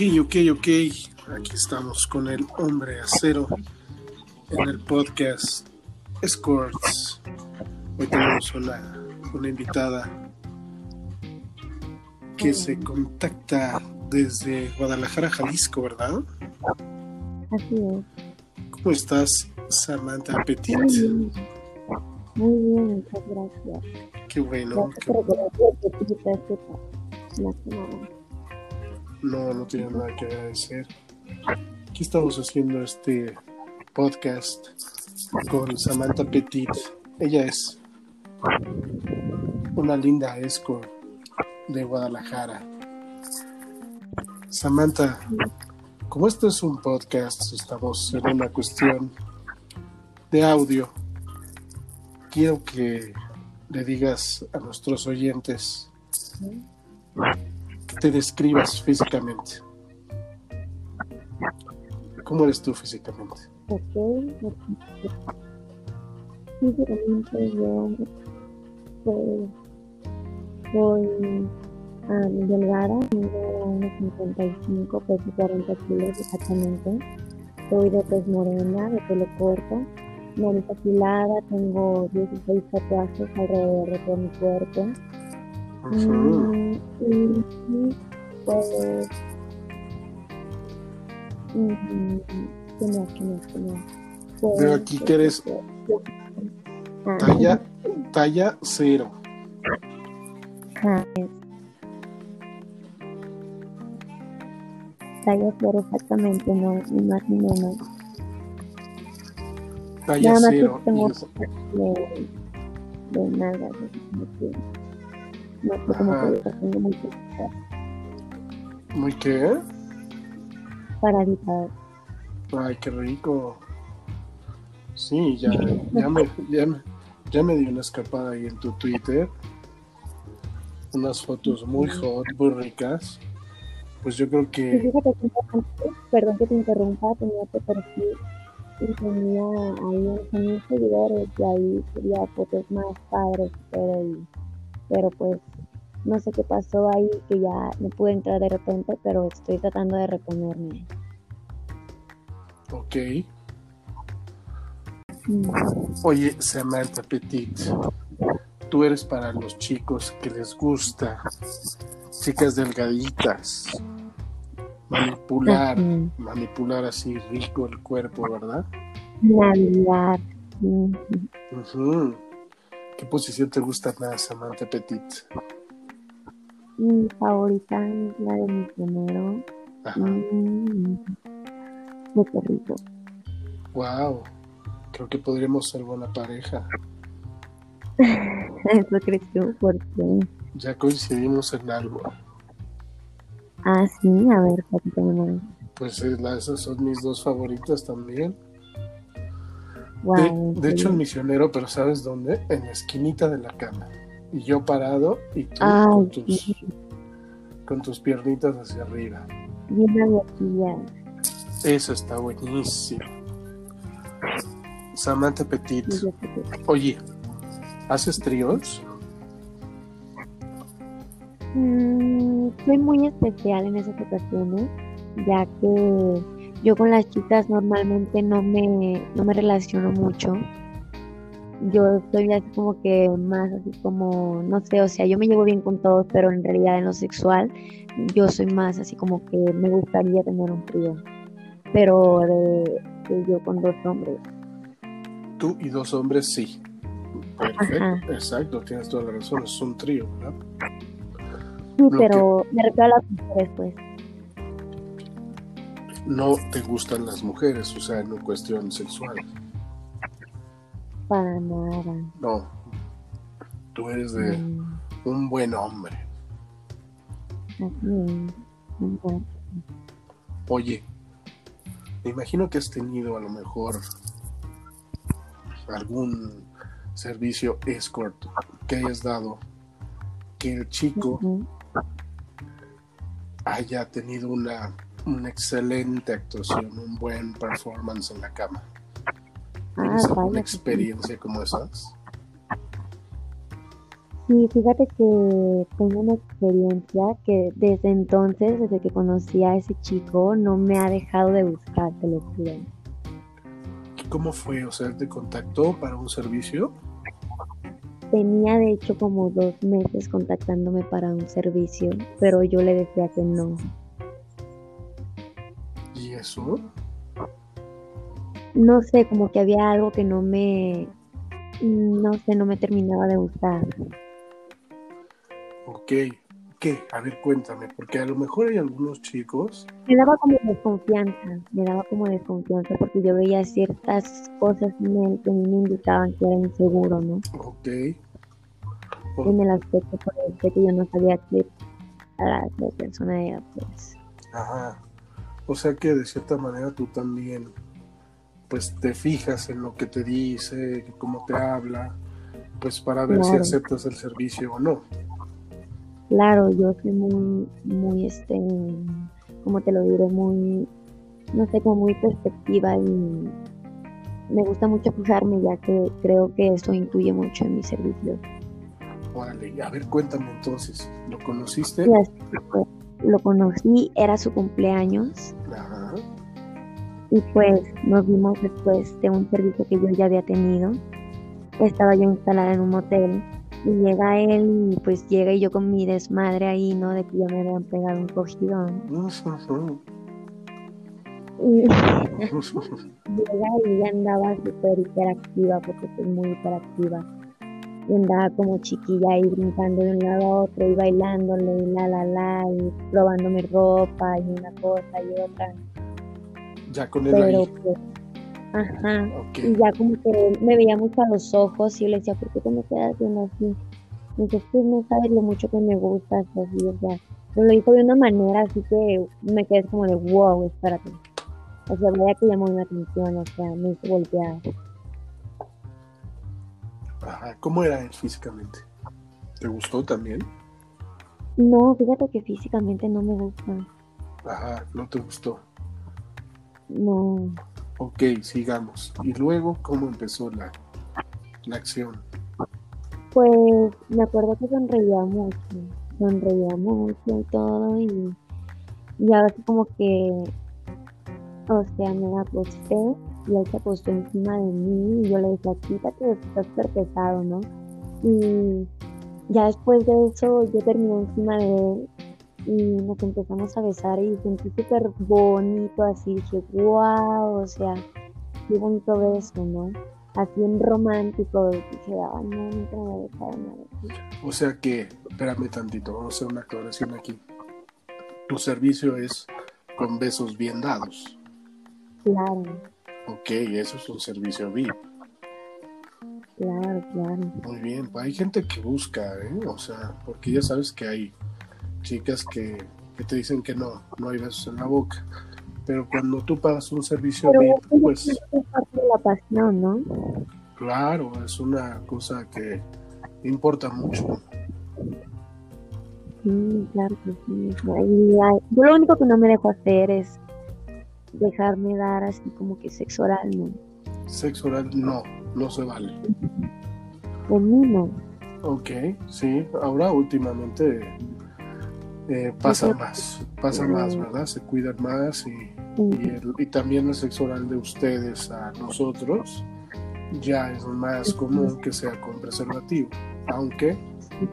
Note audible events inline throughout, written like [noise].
Ok, ok, ok. Aquí estamos con el hombre acero en el podcast Escorts. Hoy tenemos una, una invitada que se contacta desde Guadalajara, Jalisco, ¿verdad? Así es. ¿Cómo estás, Samantha Petit? Muy bien. Muy bien, muchas gracias. Qué bueno. Gracias qué- que No, no tiene nada que agradecer. Aquí estamos haciendo este podcast con Samantha Petit. Ella es una linda escort de Guadalajara. Samantha, como esto es un podcast, estamos en una cuestión de audio. Quiero que le digas a nuestros oyentes te describas físicamente. ¿Cómo eres tú físicamente? Físicamente yo pues soy ah, delgada, mido unos 55, peso 40 kilos exactamente. Soy de tez morena, de pelo corto, nariz afilada, tengo 16 tatuajes alrededor de todo mi cuerpo. Ujú. Mm, y, y, pues ¿qué más, qué más, qué más? Pues, Veo aquí que eres Talla, talla cero. ah, talla cero exactamente, no, ni más ni menos. Talla Nada más que cero. tengo y es- de, de así como que no que muy poquito ¿Muy qué? para evitar. Ay, qué rico. Sí, ya, ya, me, ya, me, ya me di una escapada ahí en tu Twitter. Unas fotos muy hot, muy ricas. Pues yo creo que que perdón que te interrumpa, tenía tu perfil y tenía ahí 11.000 seguidores y ahí subía fotos más padres, pero, pero pues no sé qué pasó ahí, que ya no pude entrar de repente, pero estoy tratando de reponerme. Ok. Mm, Oye, Samantha Petit, tú eres para los chicos que les gusta, chicas delgaditas, manipular, manipular así rico el cuerpo, ¿verdad? Navidad. mm, Ujú. ¿Qué posición te gusta más, Samantha Petit? Mi favorita es la de mi primero. Ajá. Mm, de perrito. Wow. Creo que podríamos ser buena pareja. [laughs] Eso crees tú, porque Ya coincidimos en algo. Ah, sí, a ver, platícame más. Pues eh, esas son mis dos favoritas también. Wow, De, ¿en de hecho, el misionero, pero ¿sabes dónde? En la esquinita de la cama. Y yo parado y tú Ay, con, tus, sí. con tus piernitas hacia arriba. bien. Eso está buenísimo. Samantha Petit. Oye, ¿haces tríos? Mm, soy muy especial en esas ocasiones, ya que yo con las chicas normalmente no me, no me relaciono mucho. Yo soy así como que más así como, no sé, o sea, yo me llevo bien con todos, pero en realidad en lo sexual yo soy más así como que me gustaría tener un trío, pero de, de yo con dos hombres. Tú y dos hombres, sí. Perfecto, Ajá. exacto, tienes toda la razón, es un trío, ¿verdad? Sí, Lo pero me refiero a las mujeres, pues. No te gustan las mujeres, o sea, en cuestión sexual. Para nada. No, tú eres de Mm, un buen hombre. Oye, me imagino que has tenido a lo mejor algún servicio escort que hayas dado que el chico haya tenido una, una excelente actuación, un buen performance en la cama. Ah, ¿Tienes alguna experiencia como esas? Sí, fíjate que tengo una experiencia que desde entonces, desde que conocí a ese chico, no me ha dejado de buscar, te lo juro. ¿Cómo fue? O sea, ¿te contactó para un servicio? Tenía de hecho como dos meses contactándome para un servicio, pero yo le decía que no. ¿Y eso? No sé, como que había algo que no me, no sé, no me terminaba de gustar. Ok, ¿qué? A ver, cuéntame, porque a lo mejor hay algunos chicos. Me daba como desconfianza, me daba como desconfianza porque yo veía ciertas cosas en él que me indicaban que era inseguro, ¿no? Ok. En el aspecto por el que yo no sabía que la, la persona era, pues. Ajá. O sea que de cierta manera tú también, pues te fijas en lo que te dice, cómo te habla, pues para ver si aceptas el servicio o no. Claro, yo soy muy, muy, este, como te lo diré, muy, no sé, como muy perspectiva y me gusta mucho fijarme ya que creo que eso influye mucho en mis servicios. Órale, a ver, cuéntame entonces, ¿lo conociste? Así fue. Lo conocí, era su cumpleaños Ajá. y pues nos vimos después de un servicio que yo ya había tenido. Estaba yo instalada en un motel y llega él y pues llega y yo con mi desmadre ahí, ¿no? De que ya me habían pegado un cogidón. [laughs] Y [laughs] llega y ya andaba súper hiperactiva porque soy muy hiperactiva. Y andaba como chiquilla ahí brincando de un lado a otro y bailándole y la la la y probándome ropa y una cosa y otra. Ya con él Pero ahí. pues, ajá. Y ya como que me veía mucho a los ojos y yo le decía, ¿por qué te me quedas viendo así? Y dice, pues no sabes lo mucho que me gustas, así, o sea, pero lo dijo de una manera así que me quedé como de, wow, espérate. O sea, vaya que llamó mi atención, o sea, me hizo voltear. Ajá. ¿Cómo era él físicamente? ¿Te gustó también? No, fíjate que físicamente no me gusta. Ajá, no te gustó. No, Ok, sigamos. Y luego, ¿cómo empezó la, la acción? pues me acuerdo que sonreía mucho, sonreía mucho y todo y, y ahora sí como que, o sea, me acosté y él se acostó encima de mí y yo le decía, quítate, estás súper pesado, ¿no? Y ya después de eso yo terminé encima de él y nos empezamos a besar y sentí súper bonito, así dije, wow, o sea, qué bonito beso, ¿no? Así en romántico, dije, ay, no, nunca me voy a besar nada así. O sea que, espérame tantito, vamos a hacer una aclaración aquí. Tu servicio es con besos bien dados. Claro, Ok, eso es un servicio VIP. claro, claro. Muy bien, pues hay gente que busca, ¿eh? O sea, porque ya sabes que hay chicas que, que te dicen que no, no hay besos en la boca. Pero cuando tú pagas un servicio Pero VIP, pues es la pasión, ¿no? claro, es una cosa que importa mucho. Sí, claro que sí. Yo lo único que no me dejo hacer es dejarme dar así como que sexo oral, ¿no? Sexo oral, no, no se vale. No. Ok, sí, ahora últimamente eh, pasa más, pasa más, ¿verdad? Se cuidan más y, y, el- y también el sexo oral de ustedes a nosotros ya es más común que sea con preservativo, aunque Sí.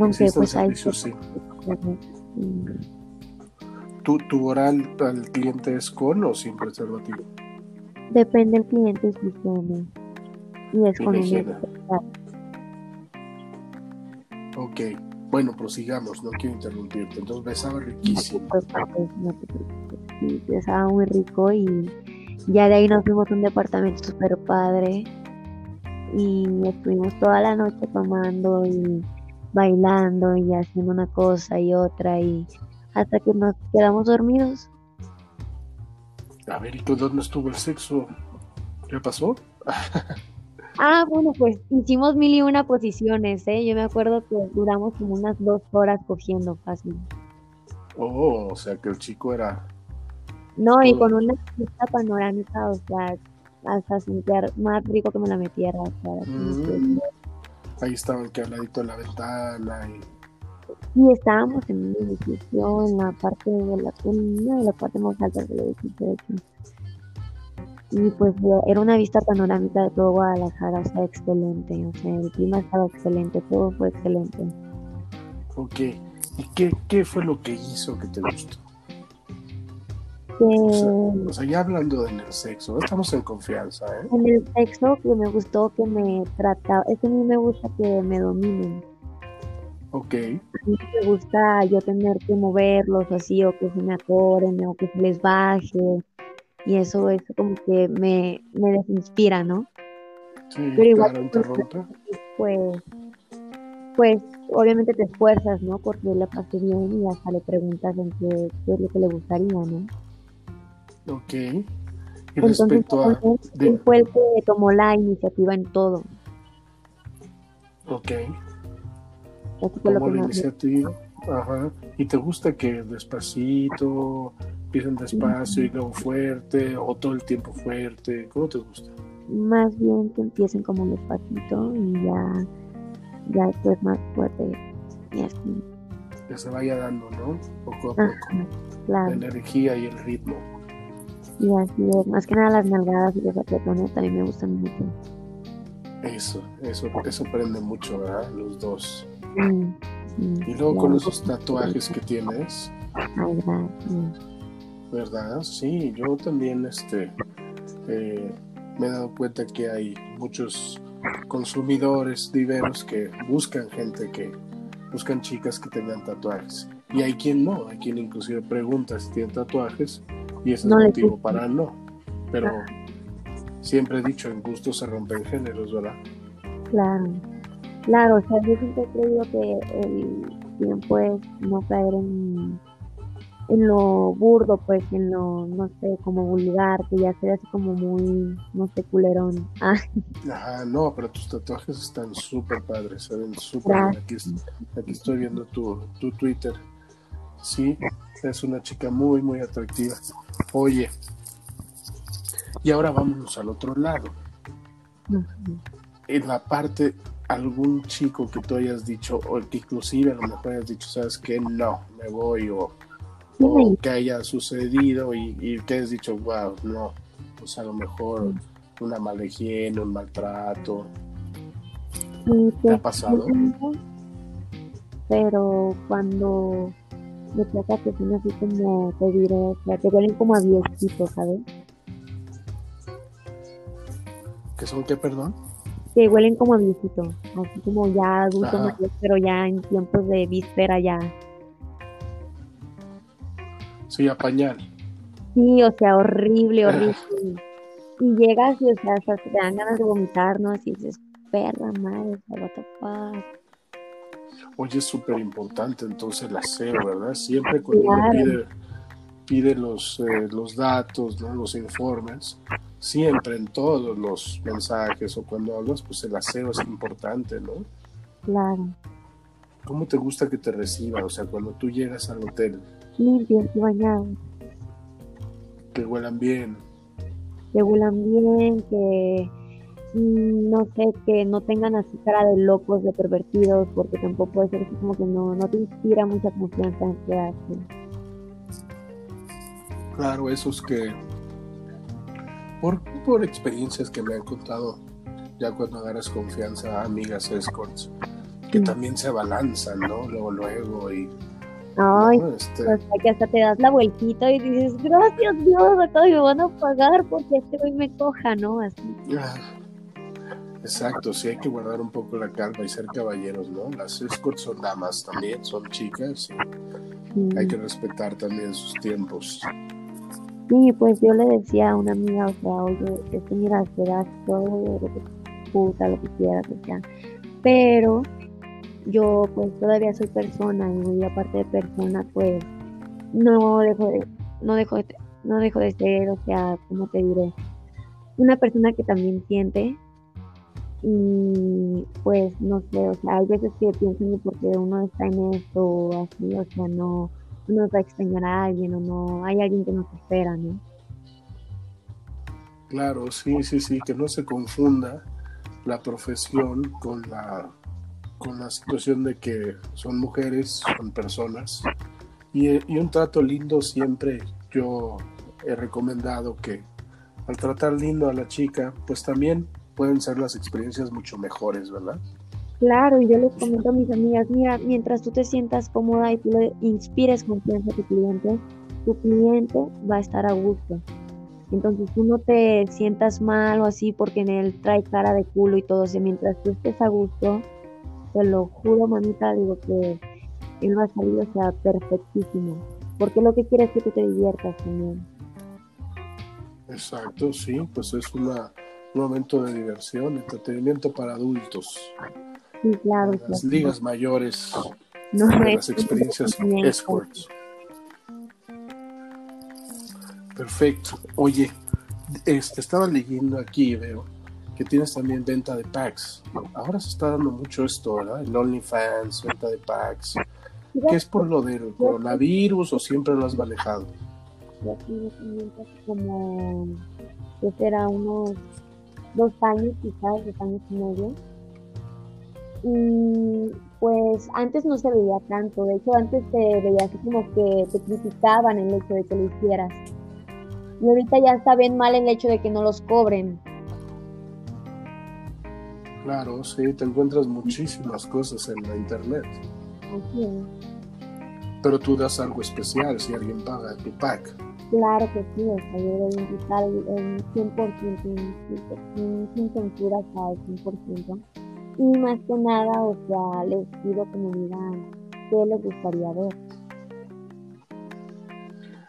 Aunque existen pues hay sí. Sí. ¿Tu, ¿Tu oral al cliente es con o sin preservativo? Depende del cliente su higiene. Y es con un. Ok, bueno, prosigamos, no quiero interrumpirte. Entonces besaba riquísimo. Pues, no. Sí, estaba muy rico y ya de ahí nos fuimos a un departamento súper padre y estuvimos toda la noche tomando y bailando y haciendo una cosa y otra y hasta que nos quedamos dormidos. A ver, ¿y tú dónde estuvo el sexo? ¿Qué pasó? [laughs] Ah, bueno, pues hicimos mil y una posiciones, ¿eh? Yo me acuerdo que duramos como unas dos horas cogiendo fácil. Oh, o sea que el chico era No, y con una vista panorámica, o sea, hasta sentir más rico que me la metiera, o sea, como que- Mm. ahí estaban que al ladito de la ventana y y estábamos en un edificio en la parte de la, en una de las partes más altas del edificio de hecho. Y pues era una vista panorámica de todo Guadalajara, o sea, excelente, o sea, el clima estaba excelente, todo fue excelente. Ok, ¿y qué, qué fue lo que hizo que te gustó? Que O sea, o sea, ya hablando del sexo, estamos en confianza, ¿eh? en el sexo que me gustó que me trataba, es que a mí me gusta que me dominen. Ok, A mí me gusta yo tener que moverlos así, o que se me atoren, o que se les baje. Y eso es como que me, me desinspira, ¿no? sí, Pero igual claro, interrumpe. Pues, pues obviamente te esfuerzas, ¿no? Porque le pase bien y hasta le preguntas en qué, qué es lo que le gustaría, ¿no? Ok, y Entonces, respecto a... él, de- fue el que tomó la iniciativa en todo. ok, Que la iniciativa, ajá, y te gusta que despacito, empiecen despacio y luego fuerte, o todo el tiempo fuerte, ¿cómo te gusta? más bien que empiecen como despacito y ya, ya después más fuerte y así. Que se vaya dando, ¿no? Poco a poco, Ajá, la claro. energía y el ritmo. Y así es. Más que nada las nalgadas y los apretones también me gustan mucho. Eso, eso, eso prende mucho, ¿verdad? Los dos. Mm, mm, Y luego con esos tatuajes que tienes, Ay, gracias. ¿verdad? Sí, yo también este, eh, me he dado cuenta que hay muchos consumidores diversos que buscan gente que buscan chicas que tengan tatuajes. Y hay quien no, hay quien inclusive pregunta si tienen tatuajes y ese No es les motivo para no. Pero siempre he dicho, en gusto se rompen géneros, ¿verdad? Claro. Claro, o sea, yo siempre he creído que el tiempo es no caer en, en lo burdo, pues, en lo, no sé, como vulgar, que ya sea así como muy, no sé, culerón. [laughs] Ah, Ajá, no, pero tus tatuajes están súper padres, se ven súper bien. Aquí, aquí estoy viendo tu, tu Twitter. Sí, es una chica muy, muy atractiva. Oye, y ahora vámonos al otro lado. En la parte, algún chico que tú hayas dicho, o que inclusive a lo mejor hayas dicho, ¿sabes qué? No, me voy, o, que haya sucedido y, y que hayas dicho, wow, no, pues a lo mejor una mala higiene, un maltrato. ¿Te ha pues, pasado? Pero cuando me trata que son así como, te diré, o sea, huelen como a viejito, ¿sabes? ¿Que son qué, perdón? Que huelen como a viejito, así como ya adulto mayor, pero ya en tiempos de víspera ya. Sí, a pañal. Sí, o sea, horrible, horrible. Y llegas y, o sea, hasta te dan ganas de vomitar, ¿no? Así dices, perra madre, o sea, what the fuck. Oye, es súper importante entonces el aseo, ¿verdad? Siempre cuando uno Claro. pide, pide los, eh, los datos, ¿no? los informes, siempre en todos los mensajes o cuando hablas, pues el aseo es importante, ¿no? Claro. ¿Cómo te gusta que te reciban? O sea, cuando tú llegas al hotel, Limpios y bañados. que huelan bien, que huelan bien, que no sé, que no tengan así cara de locos, de pervertidos, porque tampoco puede ser así como que no, no te inspira mucha confianza en quedarte. Claro, esos que, por, por experiencias que me han contado, ya cuando agarras confianza, amigas escorts, que Sí. también se abalanzan, ¿no? Luego, luego, y Ay, ¿no? Este, sea, que hasta te das la vueltita y dices, gracias Dios, acá me van a pagar porque este güey me coja, ¿no? Así. ah, exacto, sí hay que guardar un poco la calma y ser caballeros, ¿no? Las escorts son damas también, son chicas, y Sí. hay que respetar también sus tiempos. Sí, pues yo le decía a una amiga, o sea, oye, es que mira, das todo lo que puta, lo que quieras, o sea, pero yo pues todavía soy persona y aparte de persona, pues no dejo de, no dejo de, no dejo de ser, o sea, ¿cómo te diré? Una persona que también siente y pues no sé, o sea, hay veces que pienso que porque uno está en esto o así, o sea, no, uno va a extrañar a alguien o no, hay alguien que nos espera, ¿no? Claro, sí, sí, sí, que no se confunda la profesión con la con la situación de que son mujeres, son personas, y, y un trato lindo siempre yo he recomendado que al tratar lindo a la chica, pues también pueden ser las experiencias mucho mejores, ¿verdad? Claro, y yo les comento a mis amigas, mira, mientras tú te sientas cómoda y tú le inspires confianza a tu cliente, tu cliente va a estar a gusto. Entonces tú no te sientas mal o así porque en él trae cara de culo y todo. O mientras tú estés a gusto, te lo juro, mamita, digo que él va a salir, o sea, perfectísimo. Porque lo que quiere es que tú te diviertas también. Exacto, sí, pues es una, un momento de diversión, entretenimiento para adultos. Sí, claro. Las ligas mayores, no, las experiencias escorts. Perfecto. Oye, este, estaba leyendo aquí, veo que tienes también venta de packs. Ahora se está dando mucho esto, ¿verdad? El OnlyFans, venta de packs. ¿Qué es por lo del coronavirus o siempre lo has manejado? como que será unos dos años quizás, dos años y medio. Y pues antes no se veía tanto, de hecho antes se veía así como que te criticaban el hecho de que lo hicieras. Y ahorita ya está bien mal el hecho de que no los cobren. Claro, sí, te encuentras muchísimas cosas en la internet. Pero tú das algo especial si alguien paga tu pack. Claro que sí, o sea, yo un total en 100%, sin censura, o sea, 100%. Y más que nada, o sea, les pido que me digan qué les gustaría ver.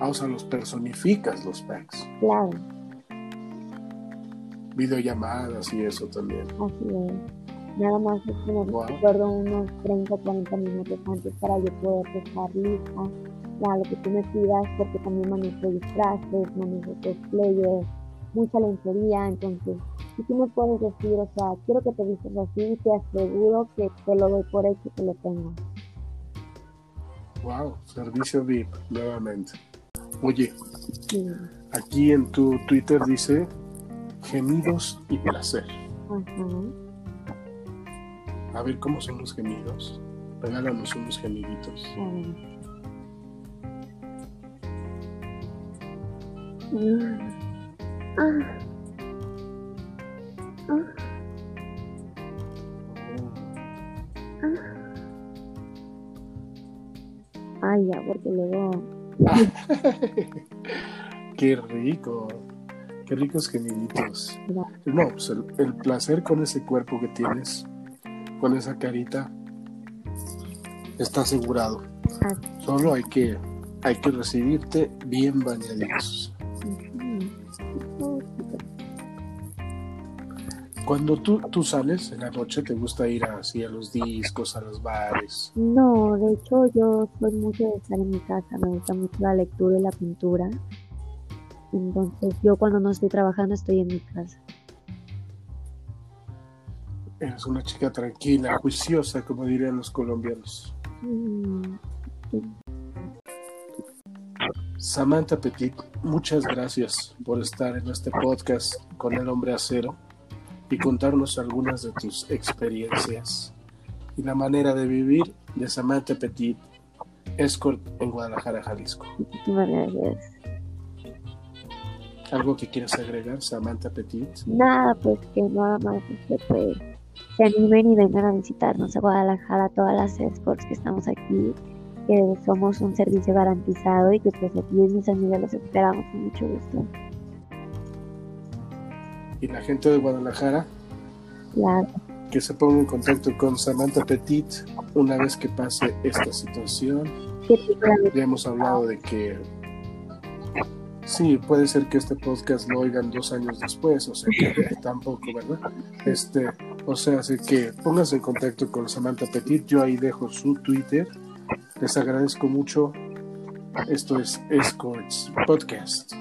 Ah, o sea, los personificas los packs. Claro. Videollamadas y eso también. Así es. Nada más es que me recuerdo unos 30 o 40 minutos antes para yo poder estar lista. Lo que tú me pidas, porque también manejo disfraces, manejo cosplayers, mucha lencería, entonces, si tú me puedes decir, o sea, quiero que te vistas así, te aseguro que te lo doy por hecho que lo tengo. Wow, servicio VIP, nuevamente. Oye, aquí en tu Twitter dice gemidos y placer. A ver, ¿cómo son los gemidos? Regálanos unos gemiditos. Ay, ya, porque luego [laughs] Qué rico. Qué ricos gemiditos. No, pues el, placer con ese cuerpo que tienes, con esa carita, está asegurado. Solo hay que, hay que recibirte bien bañaditos. Cuando tú, tú sales en la noche, ¿te gusta ir así a los discos, a los bares? No, de hecho yo soy mucho de estar en mi casa, me gusta mucho la lectura y la pintura. Entonces yo cuando no estoy trabajando estoy en mi casa. Eres una chica tranquila, juiciosa, como dirían los colombianos. Mm, Samantha Petit, muchas gracias por estar en este podcast con el hombre acero y contarnos algunas de tus experiencias y la manera de vivir de Samantha Petit, escort en Guadalajara, Jalisco. Gracias. ¿Algo que quieras agregar, Samantha Petit? Nada, pues que nada más que pues, se animen y vengan a visitarnos a Guadalajara, todas las escorts que estamos aquí, que somos un servicio garantizado y que pues aquí mis amigas los esperamos con mucho gusto y la gente de Guadalajara claro. que se ponga en contacto con Samantha Petit una vez que pase esta situación. Ya hemos hablado de que sí, puede ser que este podcast lo oigan dos años después, o sea que [laughs] tampoco, ¿verdad? Este, o sea, así que pónganse en contacto con Samantha Petit, yo ahí dejo su Twitter. Les agradezco mucho. Esto es Escorts Podcast.